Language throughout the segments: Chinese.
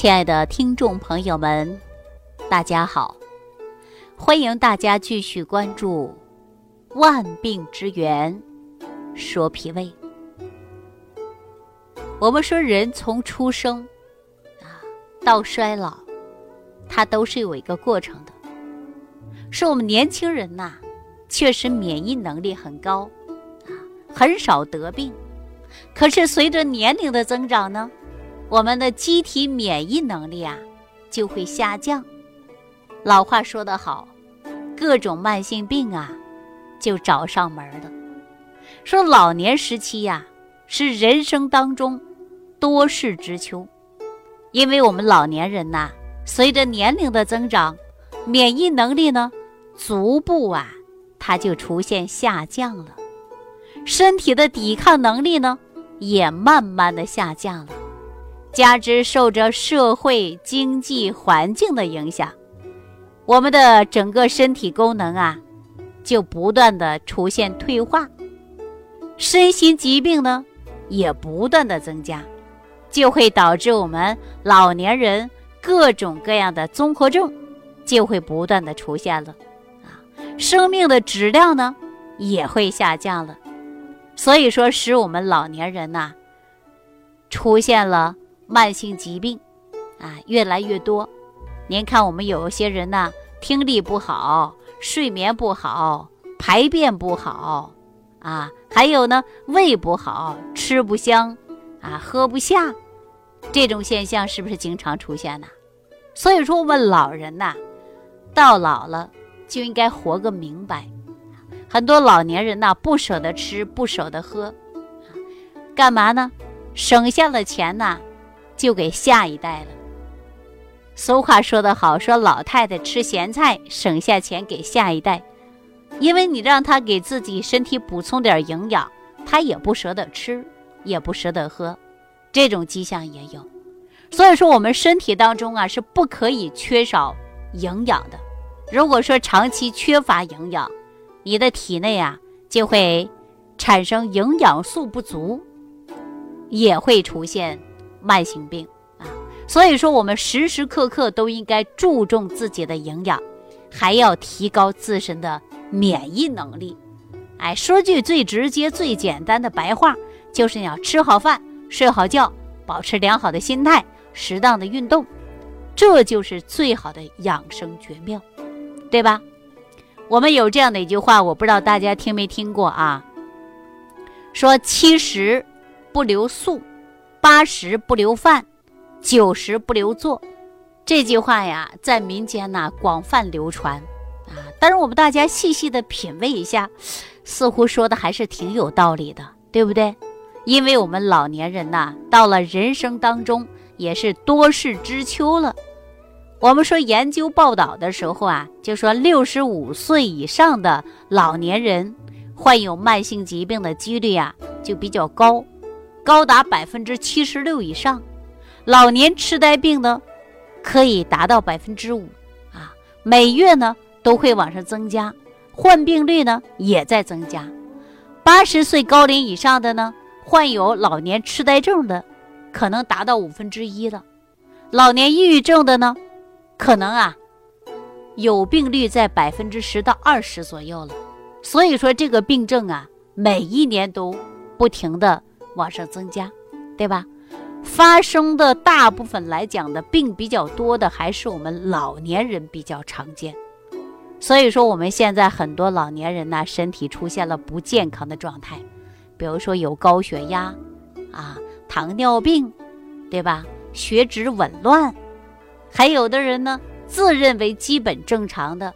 亲爱的听众朋友们，大家好！欢迎大家继续关注《万病之源说脾胃》。我们说，人从出生啊到衰老，它都是有一个过程的。说我们年轻人呐，确实免疫能力很高啊，很少得病。可是随着年龄的增长呢？我们的机体免疫能力啊就会下降。老话说得好，各种慢性病啊就找上门了。说老年时期呀是人生当中多事之秋，因为我们老年人呐，随着年龄的增长，免疫能力呢逐步啊它就出现下降了，身体的抵抗能力呢也慢慢的下降了。加之受着社会经济环境的影响，我们的整个身体功能啊，就不断的出现退化，身心疾病呢也不断的增加，就会导致我们老年人各种各样的综合症就会不断的出现了，啊，生命的质量呢也会下降了，所以说使我们老年人呐出现了。慢性疾病，啊，越来越多。您看，我们有些人呢，听力不好，睡眠不好，排便不好，啊，还有呢，胃不好，吃不香，啊，喝不下，这种现象是不是经常出现呢？所以说，我们老人呐，到老了就应该活个明白。很多老年人呐，不舍得吃，不舍得喝，干嘛呢？省下了钱呐。就给下一代了。俗话说得好，说老太太吃咸菜，省下钱给下一代，因为你让她给自己身体补充点营养，她也不舍得吃，也不舍得喝，这种迹象也有。所以说，我们身体当中啊是不可以缺少营养的。如果说长期缺乏营养，你的体内啊就会产生营养素不足，也会出现。慢性病啊，所以说我们时时刻刻都应该注重自己的营养，还要提高自身的免疫能力。哎，说句最直接、最简单的白话，就是要吃好饭、睡好觉，保持良好的心态，适当的运动，这就是最好的养生绝妙，对吧？我们有这样的一句话，我不知道大家听没听过啊？说七十不留宿。八十不留饭，九十不留坐，这句话呀，在民间呢广泛流传啊。但是我们大家细细的品味一下，似乎说的还是挺有道理的，对不对？因为我们老年人呐，到了人生当中也是多事之秋了。我们说研究报道的时候啊，就说六十五岁以上的老年人患有慢性疾病的几率啊就比较高。高达百分之七十六以上，老年痴呆病呢，可以达到百分之五啊，每月呢都会往上增加，患病率呢也在增加。八十岁高龄以上的呢，患有老年痴呆症的，可能达到五分之一了。老年抑郁症的呢，可能啊，有病率在百分之十到二十左右了。所以说这个病症啊，每一年都不停的。往上增加，对吧？发生的大部分来讲的病比较多的，还是我们老年人比较常见。所以说，我们现在很多老年人呢，身体出现了不健康的状态，比如说有高血压啊、糖尿病，对吧？血脂紊乱，还有的人呢，自认为基本正常的，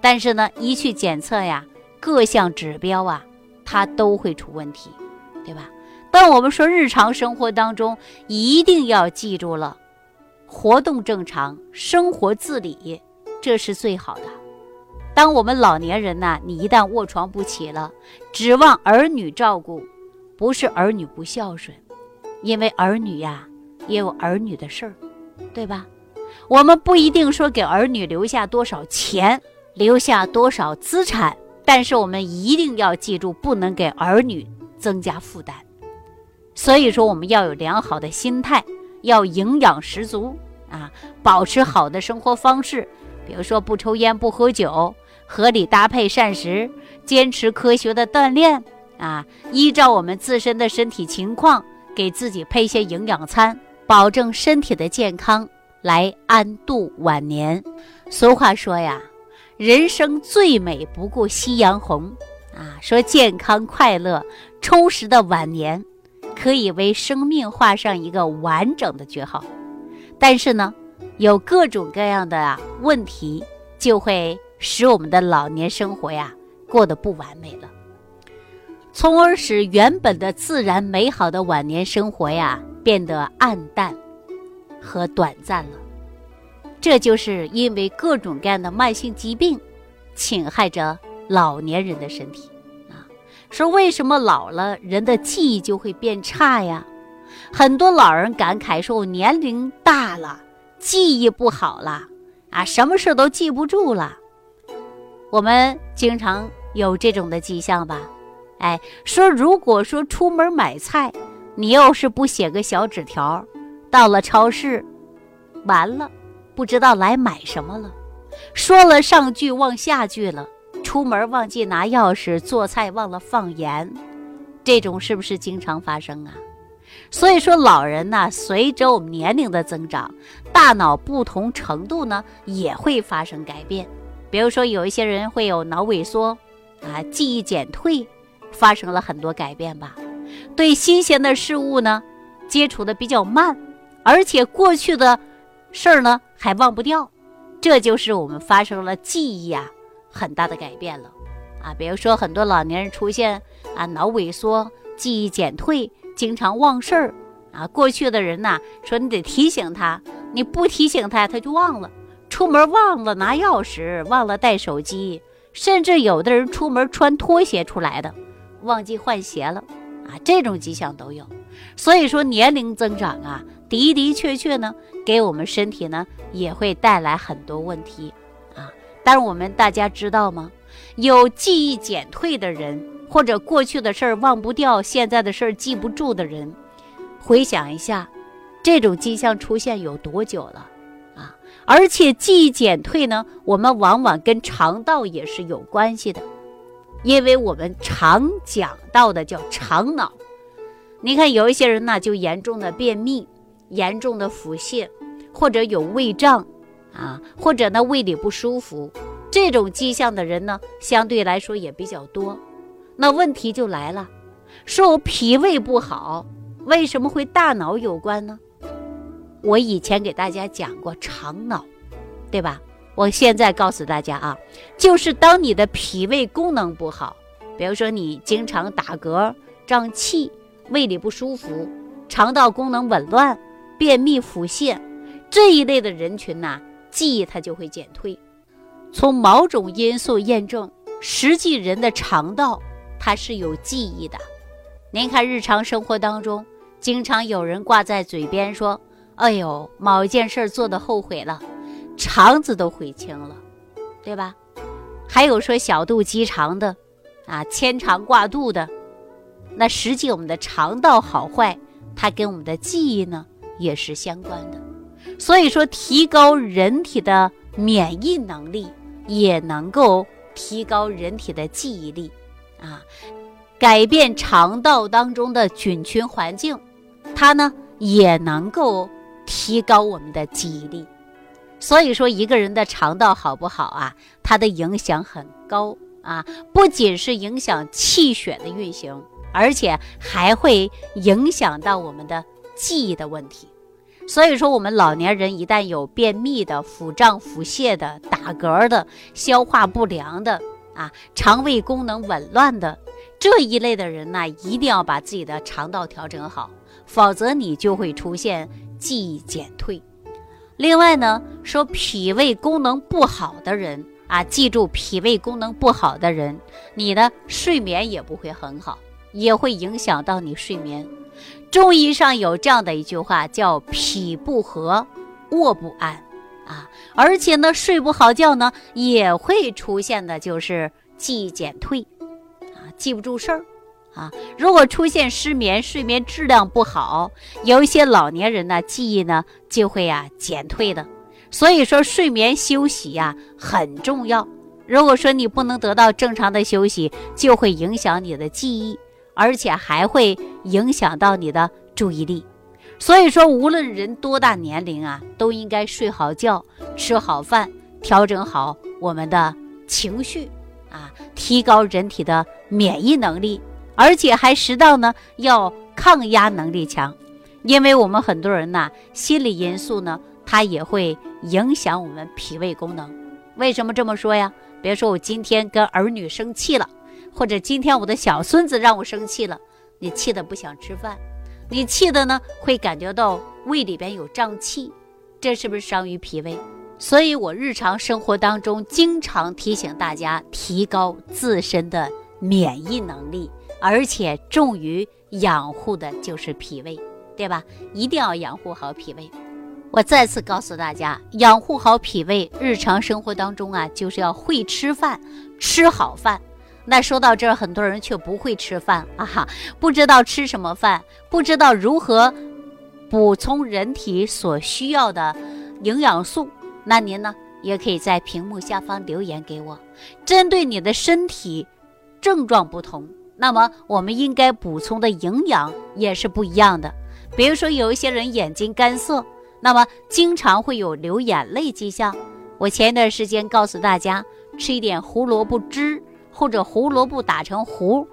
但是呢，一去检测呀，各项指标啊，它都会出问题，对吧？但我们说，日常生活当中一定要记住了，活动正常，生活自理，这是最好的。当我们老年人呢，你一旦卧床不起了，指望儿女照顾，不是儿女不孝顺，因为儿女呀也有儿女的事儿，对吧？我们不一定说给儿女留下多少钱，留下多少资产，但是我们一定要记住，不能给儿女增加负担。所以说，我们要有良好的心态，要营养十足，啊，保持好的生活方式，比如说不抽烟、不喝酒，合理搭配膳食，坚持科学的锻炼啊，依照我们自身的身体情况，给自己配些营养餐，保证身体的健康，来安度晚年。俗话说呀，人生最美不过夕阳红啊，说健康快乐、充实的晚年，可以为生命画上一个完整的句号。但是呢，有各种各样的啊问题，就会使我们的老年生活呀过得不完美了，从而使原本的自然美好的晚年生活呀变得暗淡和短暂了。这就是因为各种各样的慢性疾病侵害着老年人的身体。说为什么老了人的记忆就会变差呀？很多老人感慨说：“我年龄大了，记忆不好了，啊，什么事都记不住了。”我们经常有这种的迹象吧？哎，说如果说出门买菜，你要是不写个小纸条，到了超市，完了，不知道来买什么了。说了上句忘下句了，出门忘记拿钥匙，做菜忘了放盐，这种是不是经常发生啊？所以说，老人呢，随着我们年龄的增长，大脑不同程度呢也会发生改变。比如说，有一些人会有脑萎缩，啊，记忆减退，发生了很多改变吧。对新鲜的事物呢，接触的比较慢，而且过去的事儿呢还忘不掉，这就是我们发生了记忆啊很大的改变了。啊，比如说很多老年人出现啊脑萎缩、记忆减退。经常忘事儿，啊，过去的人呐，说你得提醒他，你不提醒他，他就忘了。出门忘了拿钥匙，忘了带手机，甚至有的人出门穿拖鞋出来的，忘记换鞋了，啊，这种迹象都有。所以说年龄增长啊，的的确确呢，给我们身体呢也会带来很多问题，但是我们大家知道吗？有记忆减退的人。或者过去的事儿忘不掉，现在的事儿记不住的人，回想一下，这种迹象出现有多久了啊？而且记忆减退呢，我们往往跟肠道也是有关系的，因为我们常讲到的叫肠脑。你看有一些人呢，就严重的便秘、严重的腹泻，或者有胃胀啊，或者呢胃里不舒服，这种迹象的人呢，相对来说也比较多。那问题就来了，说我脾胃不好，为什么会大脑有关呢？我以前给大家讲过肠脑，对吧？我现在告诉大家啊，就是当你的脾胃功能不好，比如说你经常打嗝、胀气、胃里不舒服、肠道功能紊乱、便秘、腹泻这一类的人群呐，记忆它就会减退。从某种因素验证，实际人的肠道。它是有记忆的，您看日常生活当中，经常有人挂在嘴边说：“哎呦，某一件事做的后悔了，肠子都悔青了，对吧？”还有说小肚鸡肠的，啊，牵肠挂肚的，那实际我们的肠道好坏，它跟我们的记忆呢也是相关的。所以说，提高人体的免疫能力，也能够提高人体的记忆力。啊，改变肠道当中的菌群环境，它呢也能够提高我们的记忆力。所以说，一个人的肠道好不好啊，它的影响很高啊，不仅是影响气血的运行，而且还会影响到我们的记忆的问题。所以说，我们老年人一旦有便秘的、腹胀、腹泻的、打嗝的、消化不良的。啊，肠胃功能紊乱的这一类的人呢，一定要把自己的肠道调整好，否则你就会出现记忆减退。另外呢，说脾胃功能不好的人啊，记住脾胃功能不好的人，你的睡眠也不会很好，也会影响到你睡眠。中医上有这样的一句话，叫脾不和，卧不安。啊，而且呢，睡不好觉呢，也会出现的就是记忆减退，啊，记不住事儿，啊。如果出现失眠，睡眠质量不好，有一些老年人呢，记忆呢就会呀减退的。所以说，睡眠休息呀很重要。如果说你不能得到正常的休息，就会影响你的记忆，而且还会影响到你的注意力。所以说，无论人多大年龄啊，都应该睡好觉，吃好饭，调整好我们的情绪啊，提高人体的免疫能力，而且还适当呢要抗压能力强。因为我们很多人呐，心理因素呢，它也会影响我们脾胃功能。为什么这么说呀？别说我今天跟儿女生气了，或者今天我的小孙子让我生气了，你气得不想吃饭。你气的呢，会感觉到胃里边有胀气，这是不是伤于脾胃？所以我日常生活当中经常提醒大家提高自身的免疫能力，而且重于养护的就是脾胃，对吧？一定要养护好脾胃。我再次告诉大家，养护好脾胃，日常生活当中啊，就是要会吃饭，吃好饭。那说到这儿，很多人却不会吃饭啊，不知道吃什么饭，不知道如何补充人体所需要的营养素。那您呢，也可以在屏幕下方留言给我。针对你的身体症状不同，那么我们应该补充的营养也是不一样的。比如说，有一些人眼睛干涩，那么经常会有流眼泪迹象。我前一段时间告诉大家，吃一点胡萝卜汁。或者胡萝卜打成糊，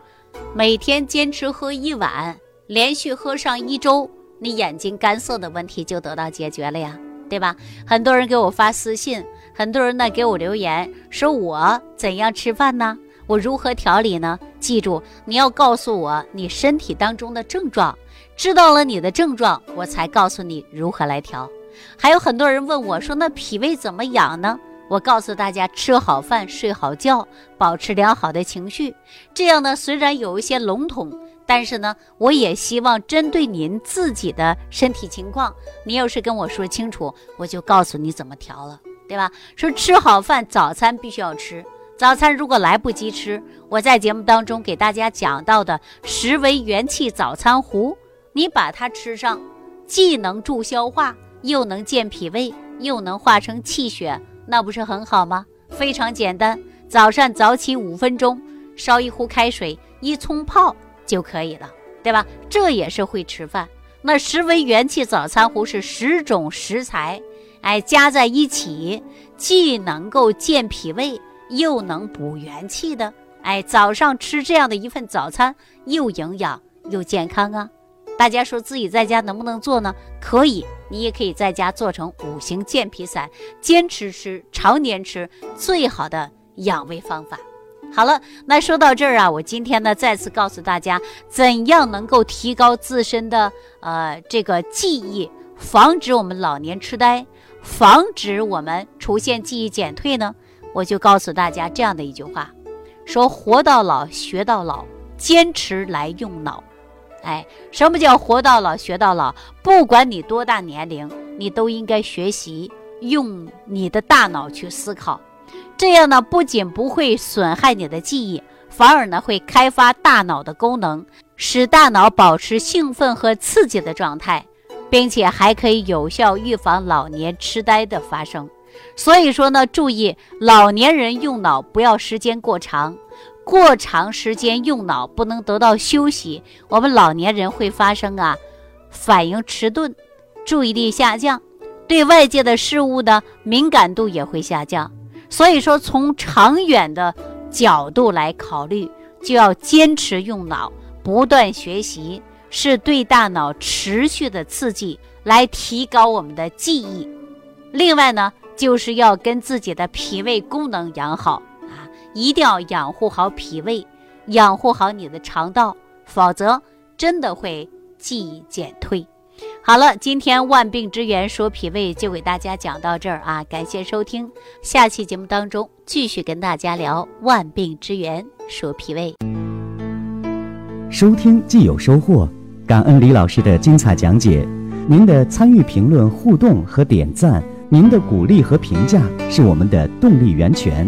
每天坚持喝一碗，连续喝上一周，你眼睛干涩的问题就得到解决了呀，对吧？很多人给我发私信，很多人呢给我留言，说我怎样吃饭呢？我如何调理呢？记住，你要告诉我你身体当中的症状，知道了你的症状，我才告诉你如何来调。还有很多人问我说，那脾胃怎么养呢？我告诉大家，吃好饭，睡好觉，保持良好的情绪。这样呢，虽然有一些笼统，但是呢，我也希望针对您自己的身体情况，你要是跟我说清楚，我就告诉你怎么调了，对吧？说吃好饭，早餐必须要吃。早餐如果来不及吃，我在节目当中给大家讲到的十味元气早餐糊，你把它吃上，既能助消化，又能健脾胃，又能化成气血。那不是很好吗？非常简单，早上早起五分钟，烧一壶开水，一冲泡就可以了，对吧？这也是会吃饭。那十味元气早餐壶是十种食材，哎，加在一起，既能够健脾胃，又能补元气的。哎，早上吃这样的一份早餐，又营养又健康啊！大家说自己在家能不能做呢？可以。你也可以在家做成五行健脾散，坚持吃，常年吃，最好的养胃方法。好了，那说到这儿啊，我今天呢再次告诉大家，怎样能够提高自身的呃这个记忆，防止我们老年痴呆，防止我们出现记忆减退呢？我就告诉大家这样的一句话：说活到老学到老，坚持来用脑。哎，什么叫活到老学到老？不管你多大年龄，你都应该学习用你的大脑去思考。这样呢，不仅不会损害你的记忆，反而呢会开发大脑的功能，使大脑保持兴奋和刺激的状态，并且还可以有效预防老年痴呆的发生。所以说呢，注意老年人用脑不要时间过长。过长时间用脑不能得到休息，我们老年人会发生啊反应迟钝，注意力下降，对外界的事物的敏感度也会下降。所以说，从长远的角度来考虑，就要坚持用脑，不断学习，是对大脑持续的刺激，来提高我们的记忆。另外呢，就是要跟自己的脾胃功能养好。一定要养护好脾胃，养护好你的肠道，否则真的会记忆减退。好了，今天万病之源说脾胃就给大家讲到这儿啊，感谢收听，下期节目当中继续跟大家聊万病之源说脾胃。收听既有收获，感恩李老师的精彩讲解，您的参与、评论、互动和点赞，您的鼓励和评价是我们的动力源泉。